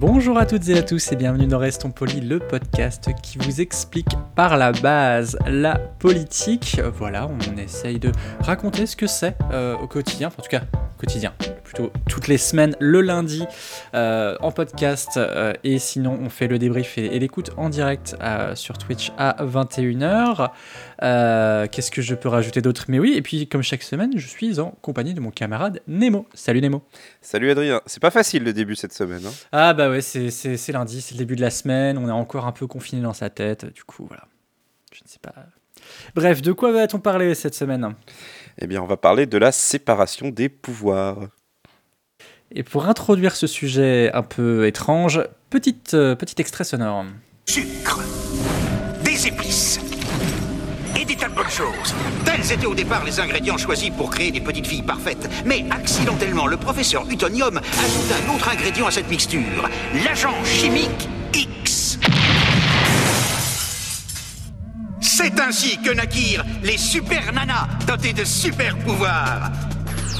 Bonjour à toutes et à tous et bienvenue dans Restons Polis, le podcast qui vous explique par la base la politique. Voilà, on essaye de raconter ce que c'est euh, au quotidien, en tout cas quotidien, plutôt toutes les semaines, le lundi euh, en podcast euh, et sinon on fait le débrief et, et l'écoute en direct euh, sur Twitch à 21h. Euh, Qu'est-ce que je peux rajouter d'autre? Mais oui, et puis comme chaque semaine, je suis en compagnie de mon camarade Nemo. Salut Nemo. Salut Adrien, c'est pas facile le début cette semaine. hein. Ah bah ouais, c'est lundi, c'est le début de la semaine, on est encore un peu confiné dans sa tête, du coup voilà. Je ne sais pas. Bref, de quoi va-t-on parler cette semaine? Eh bien, on va parler de la séparation des pouvoirs. Et pour introduire ce sujet un peu étrange, petite, euh, petit extrait sonore. sucre, des épices et des tas de bonnes choses. Tels étaient au départ les ingrédients choisis pour créer des petites filles parfaites. Mais accidentellement, le professeur Utonium ajouta un autre ingrédient à cette mixture, l'agent chimique C'est ainsi que naquirent les super nanas dotées de super pouvoirs.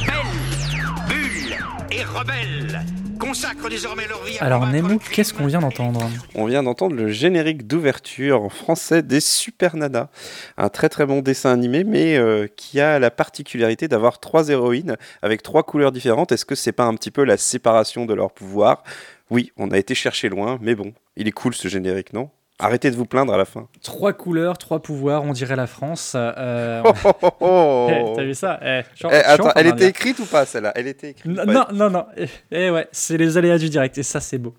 Belle, Bulle et Rebelle consacrent désormais leur vie à Alors Nemo, qu'est-ce qu'on vient d'entendre On vient d'entendre le générique d'ouverture en français des Super Nanas. Un très très bon dessin animé, mais euh, qui a la particularité d'avoir trois héroïnes avec trois couleurs différentes. Est-ce que c'est pas un petit peu la séparation de leurs pouvoirs? Oui, on a été chercher loin, mais bon, il est cool ce générique, non? Arrêtez de vous plaindre à la fin. Trois couleurs, trois pouvoirs, on dirait la France. euh, Oh, oh, oh, oh. Eh, T'as vu ça? Eh, Eh, attends, elle était écrite ou pas celle-là? Elle était écrite. Non, non, non, non. Eh, ouais, c'est les aléas du direct et ça, c'est beau.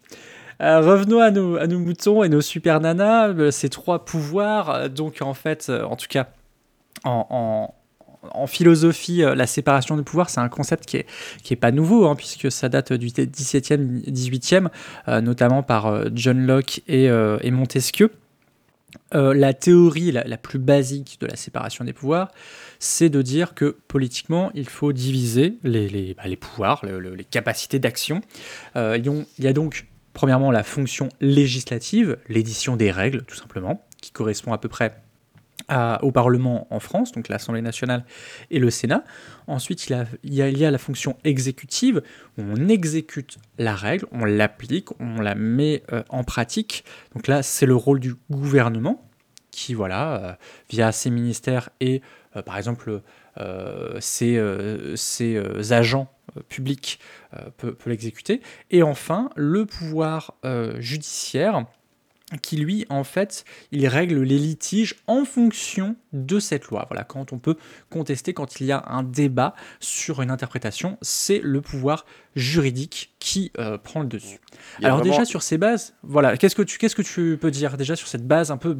Euh, revenons à nos, à nos moutons et nos super nanas. Euh, Ces trois pouvoirs, donc en fait, en tout cas, en, en- en philosophie, euh, la séparation du pouvoir, c'est un concept qui est, qui est pas nouveau, hein, puisque ça date du 17e, 18e, euh, notamment par euh, John Locke et, Montesquieu. La théorie la, plus basique de la séparation des pouvoirs, c'est de dire que politiquement, il faut diviser les, les- bah, pouvoirs, le- le- les capacités d'action. Il y a donc, premièrement, la fonction législative, l'édition des règles, tout simplement, qui correspond à peu près au Parlement en France, donc l'Assemblée nationale et le Sénat. Ensuite, il, y a- la fonction exécutive, où on exécute la règle, on l'applique, on la met euh, en pratique. Donc là, c'est le rôle du gouvernement qui, voilà, euh, via ses ministères et, euh, par exemple, ses, agents publics peut, l'exécuter. Et enfin, le pouvoir judiciaire qui, lui, en fait, il règle les litiges en fonction de cette loi. Voilà, quand on peut contester, quand il y a un débat sur une interprétation, c'est le pouvoir juridique qui euh, prend le dessus. Alors vraiment- déjà sur ces bases, voilà, qu'est-ce que tu qu'est-ce que tu peux dire déjà sur cette base un peu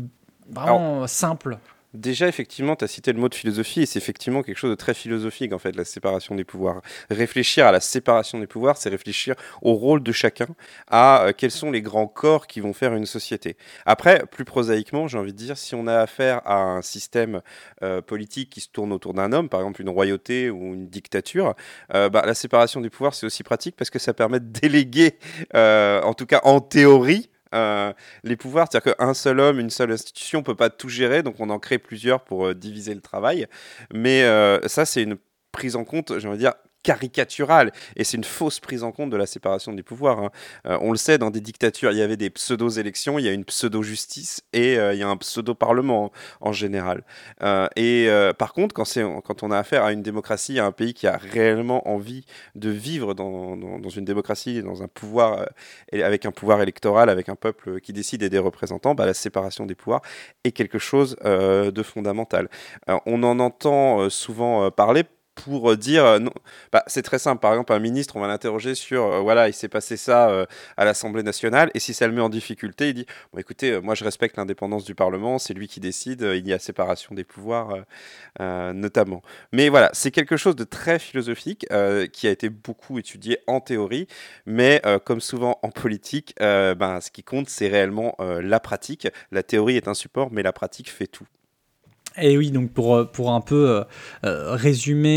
vraiment simple? Déjà, effectivement, tu as cité le mot de philosophie, et c'est effectivement quelque chose de très philosophique, en fait, la séparation des pouvoirs. Réfléchir à la séparation des pouvoirs, c'est réfléchir au rôle de chacun, à euh, quels sont les grands corps qui vont faire une société. Après, plus prosaïquement, j'ai envie de dire, si on a affaire à un système euh, politique qui se tourne autour d'un homme, par exemple une royauté ou une dictature, euh, bah, la séparation des pouvoirs, c'est aussi pratique parce que ça permet de déléguer, en tout cas en théorie, euh, les pouvoirs. C'est-à-dire qu'un seul homme, une seule institution ne peut pas tout gérer, donc on en crée plusieurs pour euh, diviser le travail. Mais euh, ça, c'est une prise en compte, j'ai envie de dire, caricaturale. Et c'est une fausse prise en compte de la séparation des pouvoirs. hein. Euh, on le sait, dans des dictatures, il y avait des pseudo-élections, il y a une pseudo-justice et euh, il y a un pseudo-parlement en, général. Euh, et par contre, quand, quand on a affaire à une démocratie, à un pays qui a réellement envie de vivre dans, dans- dans une démocratie, dans un pouvoir, avec un pouvoir électoral, avec un peuple qui décide et des représentants, bah, la séparation des pouvoirs est quelque chose de fondamental. On en entend souvent parler pour dire euh, non. Bah, c'est très simple. Par exemple, un ministre, on va l'interroger sur euh, voilà, il s'est passé ça euh, à l'Assemblée nationale, et si ça le met en difficulté, il dit écoutez, moi je respecte l'indépendance du Parlement, c'est lui qui décide, il y a séparation des pouvoirs notamment. Mais voilà, c'est quelque chose de très philosophique qui a été beaucoup étudié en théorie, mais comme souvent en politique, ben, ce qui compte, c'est réellement la pratique. La théorie est un support, mais la pratique fait tout. Et oui, donc pour, euh, pour un peu euh, euh, résumer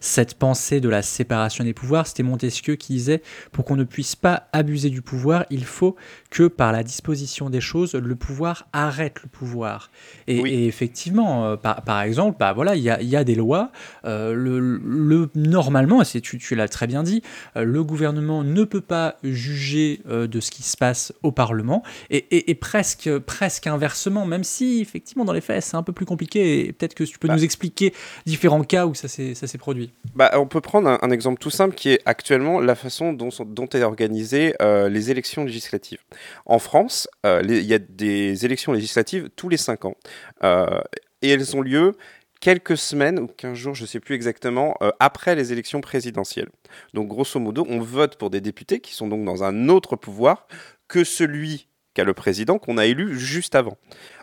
cette pensée de la séparation des pouvoirs, c'était Montesquieu qui disait pour qu'on ne puisse pas abuser du pouvoir, il faut que par la disposition des choses, le pouvoir arrête le pouvoir. Et, effectivement, par, par, exemple, bah voilà, il y a, y a, des lois. le, le, normalement, tu, tu l'as très bien dit, le gouvernement ne peut pas juger de ce qui se passe au Parlement. Et, et presque, presque inversement, même si effectivement dans les faits c'est un peu plus compliqué et peut-être que tu peux bah. nous expliquer différents cas où ça s'est produit. Bah, on peut prendre un, exemple tout simple qui est actuellement la façon dont, dont est organisée euh, les élections législatives. En France, euh, il y a des élections législatives tous les 5 ans euh, et elles ont lieu quelques semaines ou 15 jours, je ne sais plus exactement, après les élections présidentielles. Donc grosso modo, on vote pour des députés qui sont donc dans un autre pouvoir que celui qu'a le président qu'on a élu juste avant.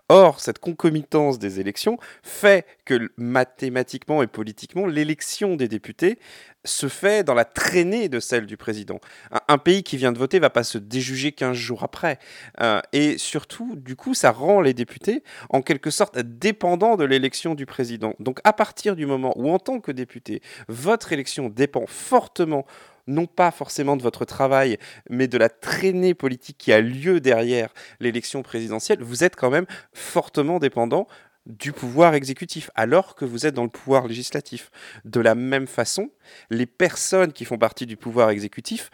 Or, cette concomitance des élections fait que mathématiquement et politiquement, l'élection des députés se fait dans la traînée de celle du président. Un, pays qui vient de voter va pas se déjuger 15 jours après. Euh, et surtout, du coup, ça rend les députés en quelque sorte dépendants de l'élection du président. Donc à partir du moment où, en tant que député, votre élection dépend fortement non pas forcément de votre travail, mais de la traînée politique qui a lieu derrière l'élection présidentielle, vous êtes quand même fortement dépendant du pouvoir exécutif, alors que vous êtes dans le pouvoir législatif. De la même façon, les personnes qui font partie du pouvoir exécutif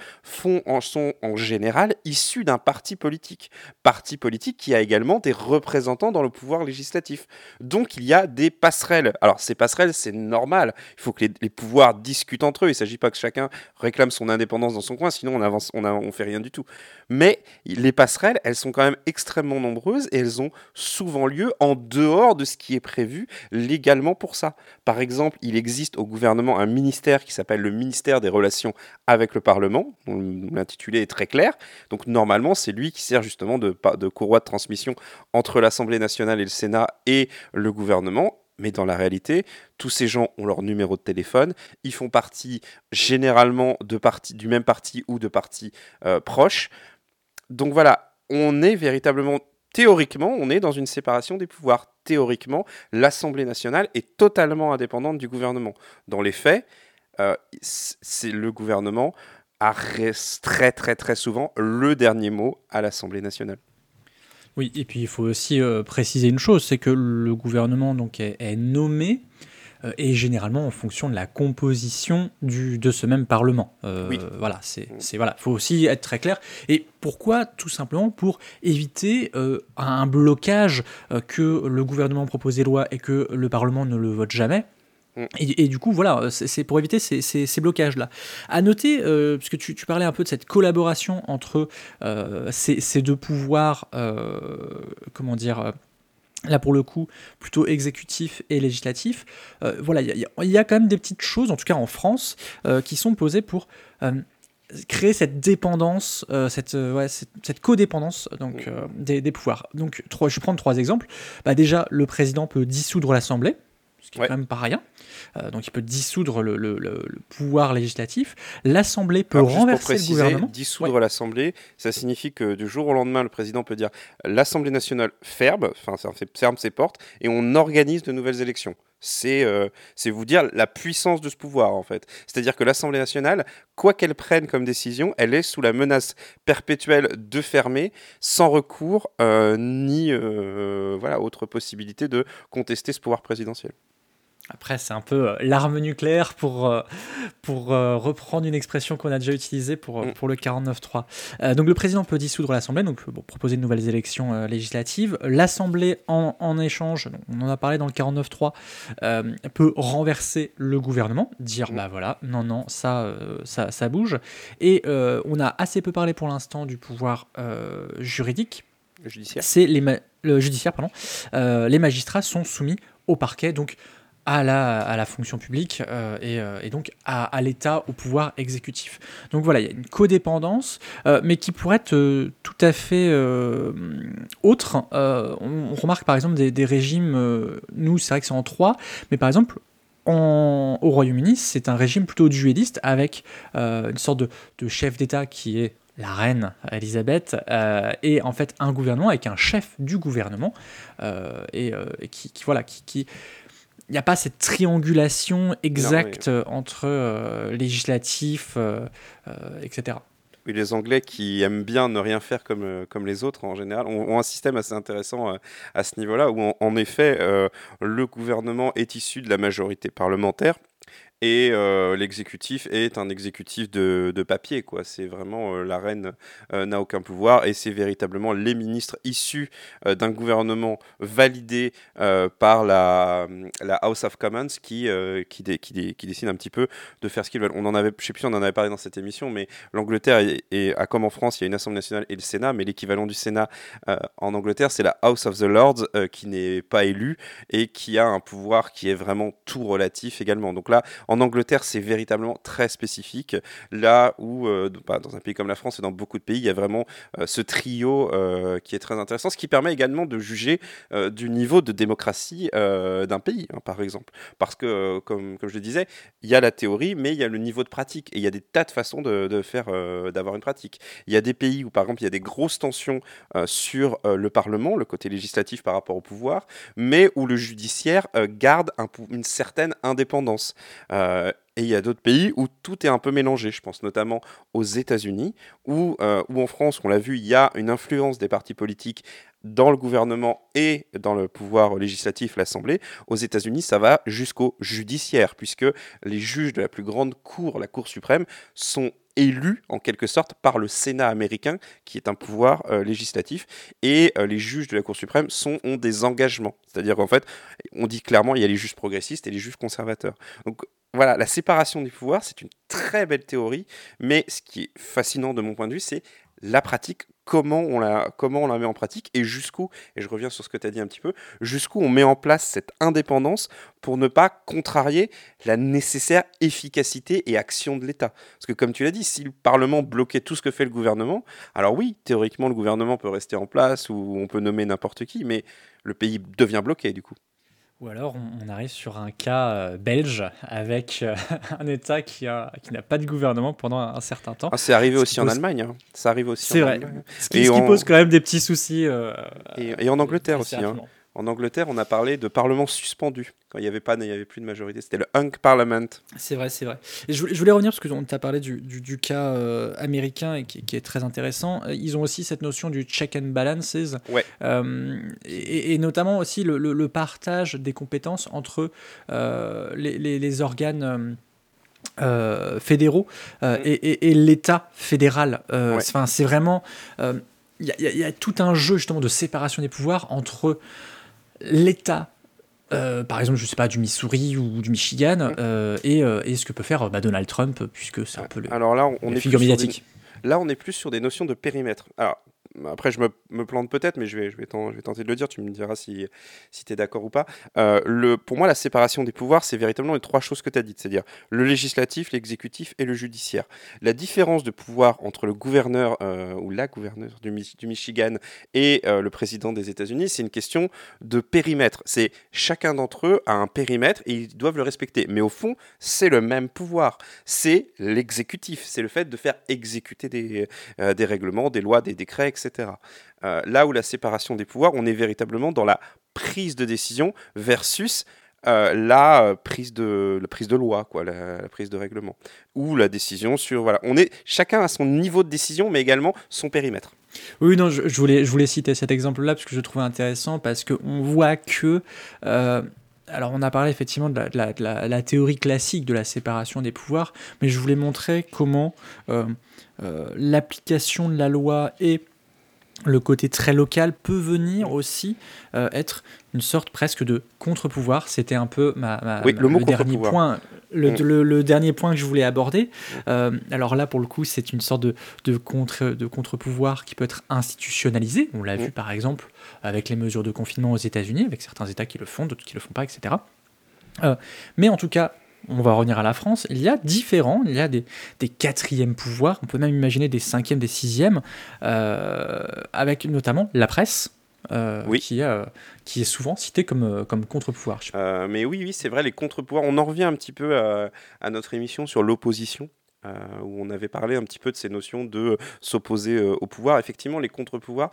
en, sont en général issues d'un parti politique. Parti politique qui a également des représentants dans le pouvoir législatif. Donc il y a des passerelles. Alors ces passerelles, c'est normal. Il faut que les, pouvoirs discutent entre eux. Il ne s'agit pas que chacun réclame son indépendance dans son coin, sinon on avance, on, on fait rien du tout. Mais les passerelles, elles sont quand même extrêmement nombreuses et elles ont souvent lieu en dehors de ce qui est prévu légalement pour ça. Par exemple, il existe au gouvernement un ministère qui s'appelle le ministère des Relations avec le Parlement. L'intitulé est très clair. Donc normalement, c'est lui qui sert justement de, courroie de transmission entre l'Assemblée nationale et le Sénat et le gouvernement. Mais dans la réalité, tous ces gens ont leur numéro de téléphone, ils font partie généralement du même parti ou de partis euh, proches. Donc voilà, on est véritablement théoriquement, on est dans une séparation des pouvoirs. Théoriquement, l'Assemblée nationale est totalement indépendante du gouvernement. Dans les faits, euh, c'est le gouvernement a très très très souvent le dernier mot à l'Assemblée nationale. Oui, et puis il faut aussi euh, préciser une chose, c'est que le gouvernement donc est nommé et généralement en fonction de la composition du, de ce même Parlement. Euh, oui. Voilà, c'est voilà, faut aussi être très clair. Et pourquoi Tout simplement pour éviter euh, un blocage que le gouvernement propose des lois et que le Parlement ne le vote jamais. Mm. Et, du coup, voilà, c'est pour éviter ces, ces, blocages-là. À noter, puisque tu, tu, parlais un peu de cette collaboration entre ces, ces, deux pouvoirs, comment dire, là pour le coup plutôt exécutif et législatif. Euh, voilà, il y, a quand même des petites choses, en tout cas en France, euh, qui sont posées pour euh, créer cette dépendance, cette, ouais, cette, codépendance donc, des, pouvoirs. Donc je vais prendre trois exemples. Bah, déjà, le président peut dissoudre l'Assemblée ce qui est quand même pas rien. Euh, donc il peut dissoudre le, pouvoir législatif. L'Assemblée peut renverser le gouvernement. Dissoudre l'Assemblée, ça signifie que du jour au lendemain, le président peut dire l'Assemblée nationale ferme, enfin ferme ses portes, et on organise de nouvelles élections. Euh, c'est vous dire la puissance de ce pouvoir en fait. C'est-à-dire que l'Assemblée nationale, quoi qu'elle prenne comme décision, elle est sous la menace perpétuelle de fermer, sans recours euh, ni voilà autre possibilité de contester ce pouvoir présidentiel. Après, c'est un peu euh, l'arme nucléaire pour, euh, pour euh, reprendre une expression qu'on a déjà utilisée pour, mm. pour le 49-3. donc, le président peut dissoudre l'Assemblée, donc proposer de nouvelles élections législatives. L'Assemblée, en, en, échange, on en a parlé dans le 49-3, peut renverser le gouvernement, dire mm. bah voilà, non, non, ça, ça, ça, bouge. Et on a assez peu parlé pour l'instant du pouvoir juridique. Judiciaire. C'est les le judiciaire, pardon. les magistrats sont soumis au parquet, donc à la, fonction publique euh, et, euh, et donc à, l'État, au pouvoir exécutif. Donc voilà, il y a une codépendance, euh, mais qui pourrait être tout à fait autre. On, remarque par exemple des, régimes, nous c'est vrai que c'est en trois, mais par exemple au Royaume-Uni, c'est un régime plutôt dueliste avec une sorte de, chef d'État qui est la reine Elisabeth et en fait un gouvernement avec un chef du gouvernement et, qui, voilà qui, n'y a pas cette triangulation exacte entre euh, législatif, euh, euh, etc. Oui, les Anglais qui aiment bien ne rien faire comme, euh, comme les autres en général ont, ont un système assez intéressant euh, à ce niveau-là où en, en effet euh, le gouvernement est issu de la majorité parlementaire et euh, l'exécutif est un exécutif de, papier quoi. C'est vraiment euh, la reine euh, n'a aucun pouvoir et c'est véritablement les ministres issus d'un gouvernement validé par la, House of Commons qui, qui, qui, dé- décide un petit peu de faire ce qu'ils veulent. On en avait, je sais plus si on en avait parlé dans cette émission, mais l'Angleterre est, est- comme en France, il y a une Assemblée nationale et le Sénat, mais l'équivalent du Sénat en Angleterre, c'est la House of the Lords qui n'est pas élue et qui a un pouvoir qui est vraiment tout relatif également. Donc là, Angleterre, c'est véritablement très spécifique. Là où, euh, bah, dans un pays comme la France et dans beaucoup de pays, il y a vraiment euh, ce trio euh, qui est très intéressant, ce qui permet également de juger euh, du niveau de démocratie d'un pays, hein, par exemple. Parce que, comme, je le disais, il y a la théorie, mais il y a le niveau de pratique. Et il y a des tas de façons de, faire, d'avoir une pratique. Il y a des pays où, par exemple, il y a des grosses tensions sur le Parlement, le côté législatif par rapport au pouvoir, mais où le judiciaire garde une certaine indépendance. Et il y a d'autres pays où tout est un peu mélangé. Je pense notamment aux États-Unis, où, euh, en France, on l'a vu, il y a une influence des partis politiques dans le gouvernement et dans le pouvoir législatif, l'Assemblée. Aux États-Unis, ça va jusqu'au judiciaire, puisque les juges de la plus grande cour, la Cour suprême, sont élus en quelque sorte par le Sénat américain, qui est un pouvoir euh, législatif, et euh, les juges de la Cour suprême ont des engagements. C'est-à-dire qu'en fait, on dit clairement, il y a les juges progressistes et les juges conservateurs. Donc voilà, la séparation des pouvoirs, c'est une très belle théorie, mais ce qui est fascinant de mon point de vue, c'est la pratique, comment on la, comment on la met en pratique et jusqu'où, et je reviens sur ce que tu as dit un petit peu, jusqu'où on met en place cette indépendance pour ne pas contrarier la nécessaire efficacité et action de l'État. Parce que comme tu l'as dit, si le Parlement bloquait tout ce que fait le gouvernement, alors oui, théoriquement, le gouvernement peut rester en place ou on peut nommer n'importe qui, mais le pays devient bloqué du coup. Ou alors on, on arrive sur un cas euh, belge avec euh, un État qui a- qui n'a pas de gouvernement pendant un, un certain temps. Ah, c'est arrivé Ce aussi en Allemagne. hein. Ça arrive aussi C'est en vrai. Allemagne. Ce qui, Et ce qui on- pose quand même des petits soucis. euh, Et, et en Angleterre aussi. hein. En Angleterre, on a parlé de parlement suspendu. Quand il n'y avait, pas- il y avait plus de majorité, c'était le Hunk Parliament. C'est vrai, c'est vrai. Et je, voulais- revenir parce que on t'a parlé du, du, du cas euh, américain et qui, qui est très intéressant. Euh, Ils ont aussi cette notion du check and balances, Ouais. euh, et, et notamment aussi le, le- le partage des compétences entre euh, les, les- les organes. fédéraux Mhm. et, et- et l'État fédéral. Ouais. c'est- vraiment. Il y, y a tout un jeu justement de séparation des pouvoirs entre l'État, euh, par exemple, je sais pas, du Missouri ou du Michigan, euh, et, euh, et ce que peut faire bah, Donald Trump, puisque c'est un peu le, Alors là, on, est figure des- médiatique. Là, on est plus sur des notions de périmètre. Alors, après, je me, me plante peut-être, mais je vais, je, vais tenter de le dire. Tu me diras si, si tu es d'accord ou pas. Euh, le, pour moi, la séparation des pouvoirs, c'est véritablement les trois choses que tu as dites, c'est-à-dire le législatif, l'exécutif et le judiciaire. La différence de pouvoir entre le gouverneur euh, ou la gouverneure du, Mi- du Michigan et euh, le président des États-Unis, c'est une question de périmètre. C'est chacun d'entre eux a un périmètre et ils doivent le respecter. Mais au fond, c'est le même pouvoir. C'est l'exécutif. C'est le fait de faire exécuter des, des règlements, des lois, des décrets, etc. Euh, là où la séparation des pouvoirs, on est véritablement dans la prise de décision versus euh, la euh, prise de la prise de loi, quoi, la, prise de règlement, ou la décision sur voilà. On est chacun a son niveau de décision, mais également son périmètre. Oui, non, je, voulais, je voulais citer cet exemple-là parce que je le trouvais intéressant parce qu'on voit que. alors, on a parlé effectivement de la, théorie classique de la séparation des pouvoirs, mais je voulais montrer comment l'application de la loi et le côté très local peut venir aussi euh, être une sorte presque de contre-pouvoir. C'était un peu ma, ma- Oui, le mot dernier point, le, Mm. le- le dernier point que je voulais aborder. Euh, alors là, pour le coup, c'est une sorte de, de contre de contre-pouvoir qui peut être institutionnalisé. On l'a Mm. vu par exemple avec les mesures de confinement aux États-Unis, avec certains États qui le font, d'autres qui le font pas, etc. Euh, mais en tout cas, on va revenir à la France, il y a différents, il y a des, des quatrièmes pouvoirs, on peut même imaginer des cinquièmes, des sixièmes, euh, avec notamment la presse, euh, Oui. qui, euh, qui est souvent citée comme, comme contre-pouvoir. Mais oui, oui, c'est vrai, les contre-pouvoirs. On en revient un petit peu à, à notre émission sur l'opposition. Euh, où on avait parlé un petit peu de ces notions de euh, s'opposer euh, au pouvoir. Effectivement, les contre-pouvoirs,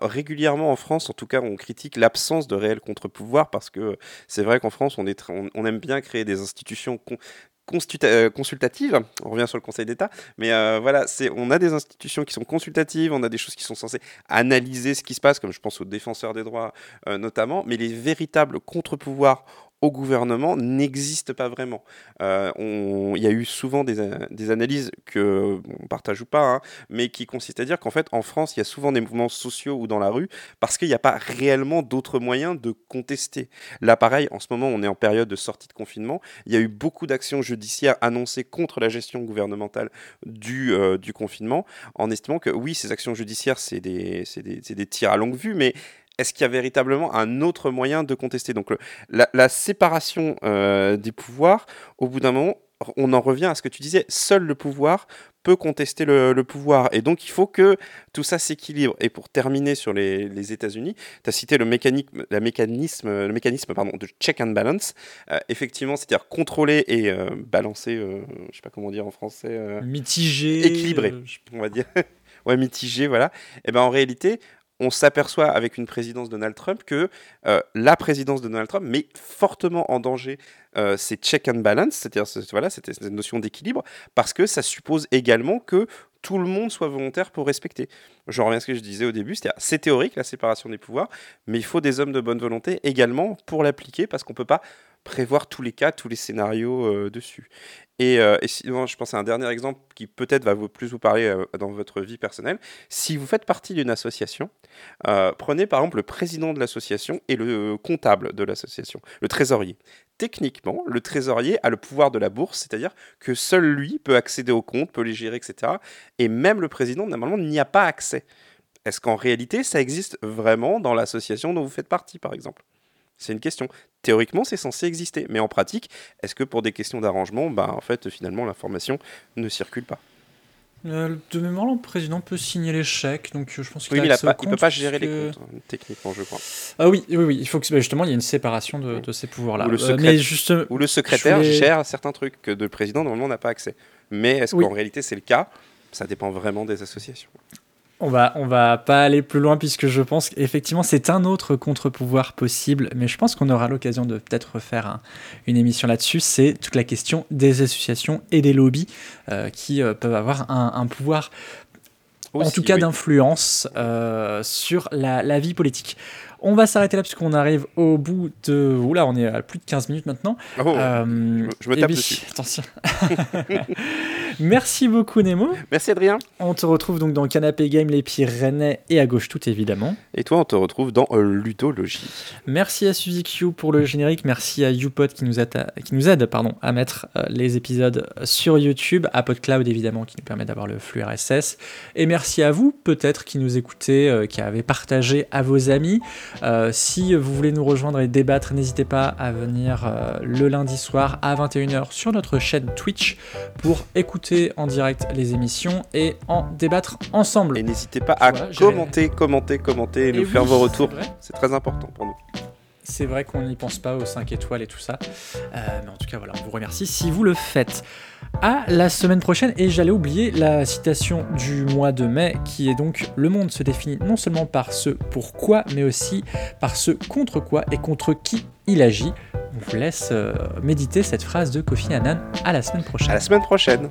régulièrement en France, en tout cas, on critique l'absence de réels contre-pouvoirs parce que c'est vrai qu'en France, on, aime bien créer des institutions con- consultatives. On revient sur le Conseil d'État, mais voilà, on a des institutions qui sont consultatives, on a des choses qui sont censées analyser ce qui se passe, comme je pense aux défenseurs des droits notamment, mais les véritables contre-pouvoirs au gouvernement n'existent pas vraiment. Euh, Il y a eu souvent des, analyses que on partage ou pas, hein, mais qui consistent à dire qu'en fait, en France, il y a souvent des mouvements sociaux ou dans la rue parce qu'il n'y a pas réellement d'autres moyens de contester. Là, pareil, en ce moment, on est en période de sortie de confinement. Il y a eu beaucoup d'actions judiciaires annoncées contre la gestion gouvernementale du, euh, confinement, en estimant que oui, ces actions judiciaires, c'est des, des, des tirs à longue vue, mais est-ce qu'il y a véritablement un autre moyen de contester? Donc, le- la, la séparation euh, des pouvoirs, au bout d'un moment, on en revient à ce que tu disais, seul le pouvoir peut contester le, le pouvoir. Et donc, il faut que tout ça s'équilibre. Et pour terminer sur les, les États-Unis, tu as cité le mécanisme, la mécanisme, le mécanisme pardon, de check and balance. Euh, effectivement, c'est-à-dire contrôler et euh, balancer, euh, je sais pas comment dire en français, Mitigé. équilibré. on va dire. ouais, mitigé, voilà. Et ben en réalité, on s'aperçoit avec une présidence de Donald Trump que euh, la présidence de Donald Trump met fortement en danger euh, ces check and balance, c'est-à-dire ce- voilà, cette, notion d'équilibre, parce que ça suppose également que tout le monde soit volontaire pour respecter. Je reviens à ce que je disais au début, c'est théorique la séparation des pouvoirs, mais il faut des hommes de bonne volonté également pour l'appliquer, parce qu'on peut pas prévoir tous les cas, tous les scénarios euh, dessus. Et, euh, et sinon, je pense à un dernier exemple qui peut-être va plus vous parler euh, dans votre vie personnelle. Si vous faites partie d'une association, prenez par exemple le président de l'association et le comptable de l'association, le trésorier. Techniquement, le trésorier a le pouvoir de la bourse, c'est-à-dire que seul lui peut accéder aux comptes, peut les gérer, etc. Et même le président, normalement, n'y a pas accès. Est-ce qu'en réalité, ça existe vraiment dans l'association dont vous faites partie, par exemple? C'est une question. Théoriquement, c'est censé exister, mais en pratique, est-ce que pour des questions d'arrangement, bah, en fait, finalement, l'information ne circule pas? Euh, de mémoire, le président peut signer les chèques, donc euh, je pense qu'il Oui, a il peut pas gérer les comptes, hein, techniquement, je crois. Ah oui, oui, oui, il faut que bah, justement il y ait une séparation de, de ces pouvoirs-là. Ou le Euh, secret- mais juste, Ou le secrétaire voulais- gère certains trucs que le président, normalement, n'a pas accès. Mais est-ce Oui. qu'en réalité, c'est le cas? Ça dépend vraiment des associations. On va, on va pas aller plus loin puisque je pense qu'effectivement c'est un autre contre-pouvoir possible, mais je pense qu'on aura l'occasion de peut-être refaire un- une émission là-dessus. C'est toute la question des associations et des lobbies euh, qui euh, peuvent avoir un, un pouvoir, en tout cas oui. d'influence euh, sur la, la vie politique. On va s'arrêter là puisqu'on arrive au bout de... Oula, on est à plus de 15 minutes maintenant. Oh, je me tape dessus. Attention. Merci beaucoup Nemo. Merci Adrien. On te retrouve donc dans Canapé Game, les Pyrénées et à gauche tout évidemment. Et toi, on te retrouve dans euh, Ludologie. Merci à Suzy Q pour le générique, merci à YouPod qui nous, atta- qui nous aide pardon, à mettre euh, les épisodes sur YouTube, à PodCloud évidemment qui nous permet d'avoir le flux RSS, et merci à vous peut-être qui nous écoutez, euh, qui avez partagé à vos amis. Euh, si vous voulez nous rejoindre et débattre, n'hésitez pas à venir le lundi soir à 21h sur notre chaîne Twitch pour écouter en direct les émissions et en débattre ensemble. Et n'hésitez pas à Voilà, commenter, commenter, commenter et nous faire vos retours. C'est très important pour nous. C'est vrai qu'on n'y pense pas aux 5 étoiles et tout ça. Euh, mais en tout cas, voilà, on vous remercie si vous le faites. À la semaine prochaine, et j'allais oublier la citation du mois de mai, qui est donc Le monde se définit non seulement par ce pourquoi, mais aussi par ce contre quoi et contre qui il agit. On vous laisse euh, méditer cette phrase de Kofi Annan. À la semaine prochaine. À la semaine prochaine.